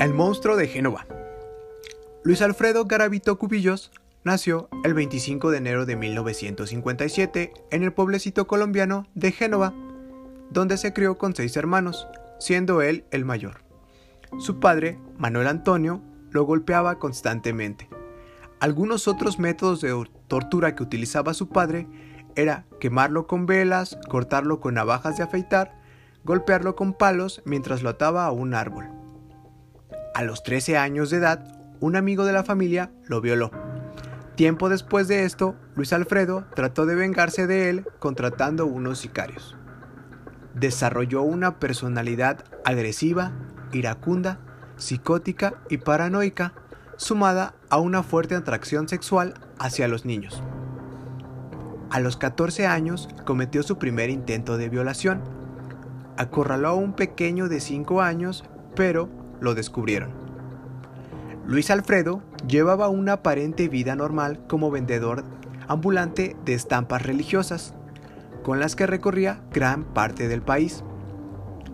El monstruo de Génova. Luis Alfredo Garavito Cubillos nació el 25 de enero de 1957 en el pueblecito colombiano de Génova, donde se crió con seis hermanos, siendo él el mayor. Su padre, Manuel Antonio, lo golpeaba constantemente. Algunos otros métodos de tortura que utilizaba su padre era quemarlo con velas, cortarlo con navajas de afeitar, golpearlo con palos mientras lo ataba a un árbol. A los 13 años de edad, un amigo de la familia lo violó. Tiempo después de esto, Luis Alfredo trató de vengarse de él contratando unos sicarios. Desarrolló una personalidad agresiva, iracunda, psicótica y paranoica, sumada a una fuerte atracción sexual hacia los niños. A los 14 años cometió su primer intento de violación. Acorraló a un pequeño de 5 años, pero lo descubrieron. Luis Alfredo llevaba una aparente vida normal como vendedor ambulante de estampas religiosas, con las que recorría gran parte del país.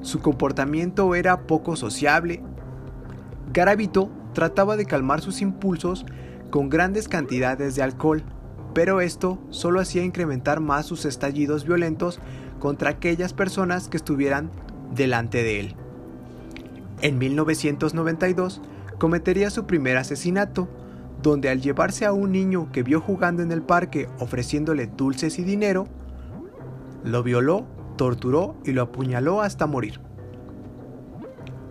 Su comportamiento era poco sociable. Garavito trataba de calmar sus impulsos con grandes cantidades de alcohol, pero esto solo hacía incrementar más sus estallidos violentos contra aquellas personas que estuvieran delante de él. En 1992 cometería su primer asesinato, donde al llevarse a un niño que vio jugando en el parque ofreciéndole dulces y dinero, lo violó, torturó y lo apuñaló hasta morir.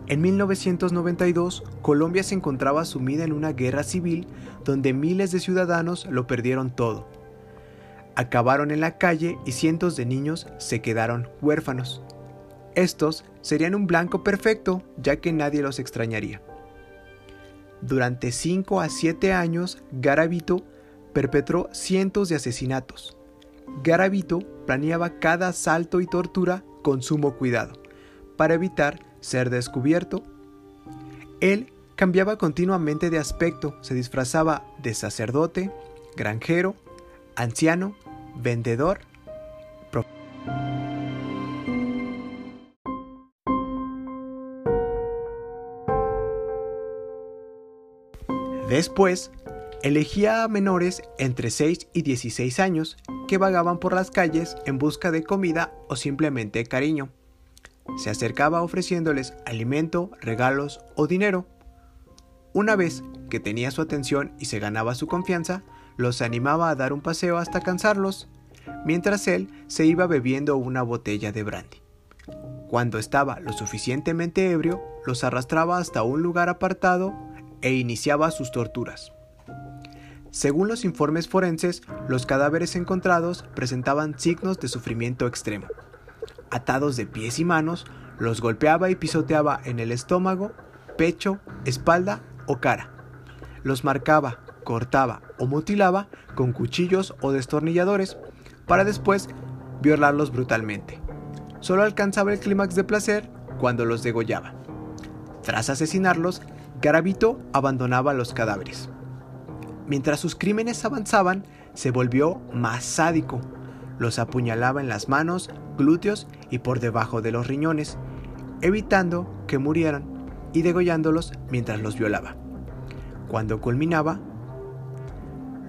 En 1992, Colombia se encontraba sumida en una guerra civil donde miles de ciudadanos lo perdieron todo. Acabaron en la calle y cientos de niños se quedaron huérfanos. Estos serían un blanco perfecto ya que nadie los extrañaría. Durante 5 a 7 años, Garavito perpetró cientos de asesinatos. Garavito planeaba cada asalto y tortura con sumo cuidado, para evitar ser descubierto. Él cambiaba continuamente de aspecto, se disfrazaba de sacerdote, granjero, anciano, vendedor, Después, elegía a menores entre 6 y 16 años que vagaban por las calles en busca de comida o simplemente cariño. Se acercaba ofreciéndoles alimento, regalos o dinero. Una vez que tenía su atención y se ganaba su confianza, los animaba a dar un paseo hasta cansarlos, mientras él se iba bebiendo una botella de brandy. Cuando estaba lo suficientemente ebrio, los arrastraba hasta un lugar apartado e iniciaba sus torturas. Según los informes forenses, los cadáveres encontrados presentaban signos de sufrimiento extremo. Atados de pies y manos, los golpeaba y pisoteaba en el estómago, pecho, espalda o cara. Los marcaba, cortaba o mutilaba con cuchillos o destornilladores para después violarlos brutalmente. Solo alcanzaba el clímax de placer cuando los degollaba. Tras asesinarlos, Garavito abandonaba los cadáveres. Mientras sus crímenes avanzaban, se volvió más sádico. Los apuñalaba en las manos, glúteos y por debajo de los riñones, evitando que murieran y degollándolos mientras los violaba. Cuando culminaba,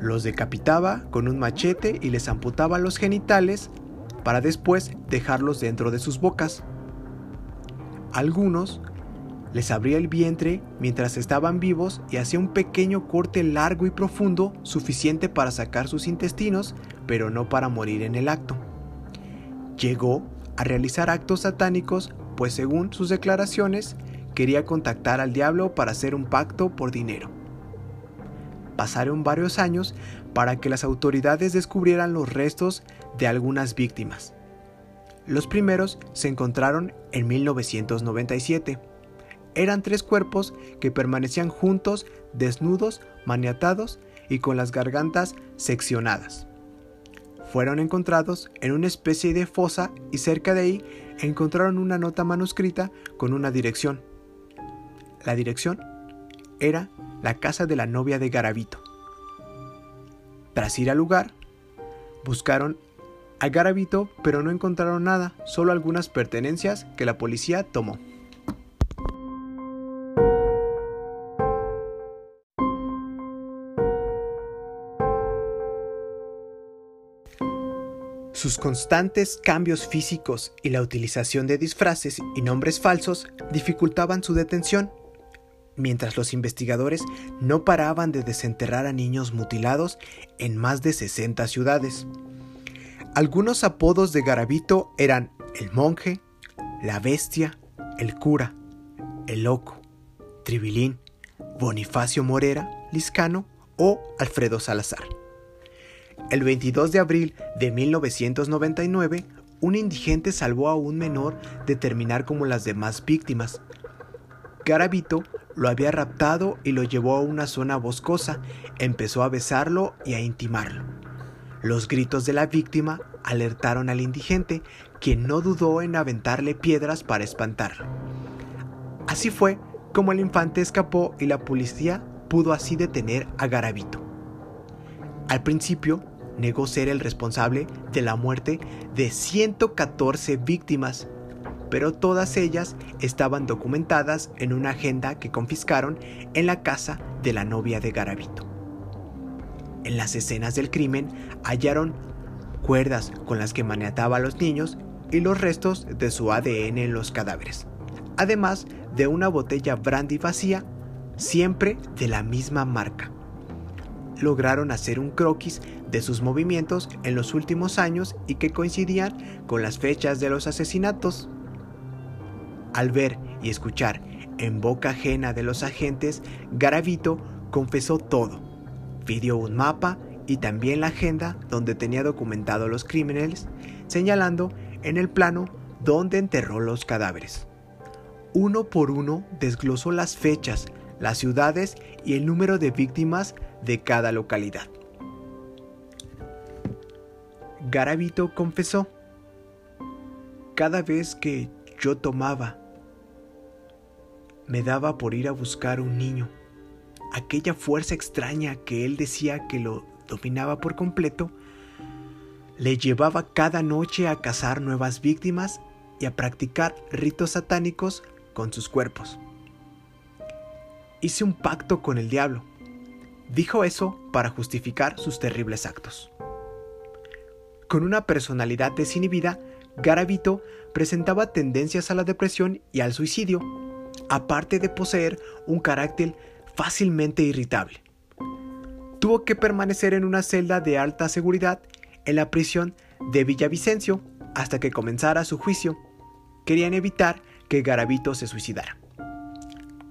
los decapitaba con un machete y les amputaba los genitales para después dejarlos dentro de sus bocas. Algunos les abría el vientre mientras estaban vivos y hacía un pequeño corte largo y profundo suficiente para sacar sus intestinos, pero no para morir en el acto. Llegó a realizar actos satánicos, pues según sus declaraciones, quería contactar al diablo para hacer un pacto por dinero. Pasaron varios años para que las autoridades descubrieran los restos de algunas víctimas. Los primeros se encontraron en 1997 eran tres cuerpos que permanecían juntos, desnudos, maniatados y con las gargantas seccionadas. Fueron encontrados en una especie de fosa y cerca de ahí encontraron una nota manuscrita con una dirección. La dirección era la casa de la novia de Garavito. Tras ir al lugar, buscaron a Garavito pero no encontraron nada, solo algunas pertenencias que la policía tomó. Sus constantes cambios físicos y la utilización de disfraces y nombres falsos dificultaban su detención, mientras los investigadores no paraban de desenterrar a niños mutilados en más de 60 ciudades. Algunos apodos de Garavito eran el monje, la bestia, el cura, el loco, Tribilín, Bonifacio Morera, Liscano o Alfredo Salazar. El 22 de abril de 1999, un indigente salvó a un menor de terminar como las demás víctimas. Garavito lo había raptado y lo llevó a una zona boscosa, empezó a besarlo y a intimarlo. Los gritos de la víctima alertaron al indigente, quien no dudó en aventarle piedras para espantarlo. Así fue como el infante escapó y la policía pudo así detener a Garavito. Al principio, negó ser el responsable de la muerte de 114 víctimas, pero todas ellas estaban documentadas en una agenda que confiscaron en la casa de la novia de Garavito. En las escenas del crimen hallaron cuerdas con las que maniataba a los niños y los restos de su ADN en los cadáveres, además de una botella brandy vacía, siempre de la misma marca. Lograron hacer un croquis de sus movimientos en los últimos años y que coincidían con las fechas de los asesinatos. Al ver y escuchar en boca ajena de los agentes, Garavito confesó todo. Pidió un mapa y también la agenda donde tenía documentado los crímenes, señalando en el plano donde enterró los cadáveres. Uno por uno desglosó las fechas, las ciudades y el número de víctimas de cada localidad. Garavito confesó, cada vez que yo tomaba, me daba por ir a buscar un niño. Aquella fuerza extraña que él decía que lo dominaba por completo, le llevaba cada noche a cazar nuevas víctimas y a practicar ritos satánicos con sus cuerpos. Hice un pacto con el diablo. Dijo eso para justificar sus terribles actos. Con una personalidad desinhibida, Garavito presentaba tendencias a la depresión y al suicidio, aparte de poseer un carácter fácilmente irritable. Tuvo que permanecer en una celda de alta seguridad en la prisión de Villavicencio hasta que comenzara su juicio. Querían evitar que Garavito se suicidara.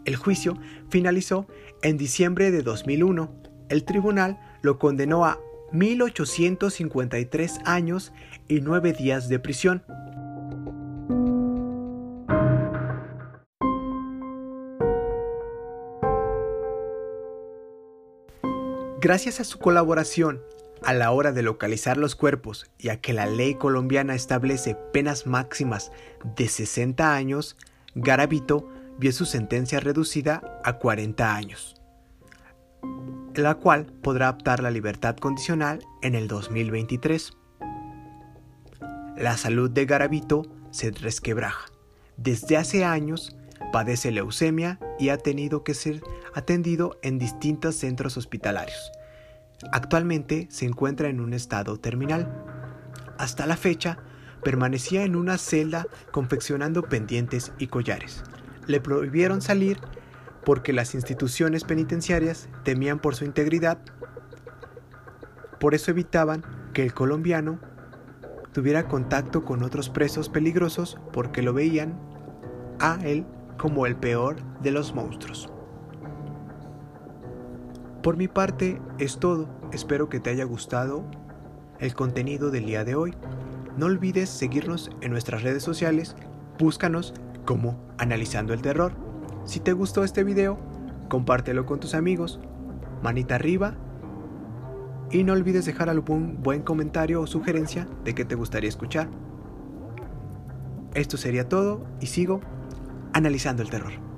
El juicio finalizó en diciembre de 2001. El tribunal lo condenó a 1853 años y 9 días de prisión. Gracias a su colaboración a la hora de localizar los cuerpos y a que la ley colombiana establece penas máximas de 60 años, Garavito vio su sentencia reducida a 40 años la cual podrá optar la libertad condicional en el 2023. La salud de Garavito se resquebraja. Desde hace años padece leucemia y ha tenido que ser atendido en distintos centros hospitalarios. Actualmente se encuentra en un estado terminal. Hasta la fecha, permanecía en una celda confeccionando pendientes y collares. Le prohibieron salir porque las instituciones penitenciarias temían por su integridad. Por eso evitaban que el colombiano tuviera contacto con otros presos peligrosos porque lo veían a él como el peor de los monstruos. Por mi parte es todo, espero que te haya gustado el contenido del día de hoy. No olvides seguirnos en nuestras redes sociales, búscanos como Analizando el Terror. Si te gustó este video, compártelo con tus amigos, manita arriba y no olvides dejar algún buen comentario o sugerencia de qué te gustaría escuchar. Esto sería todo y sigo analizando el terror.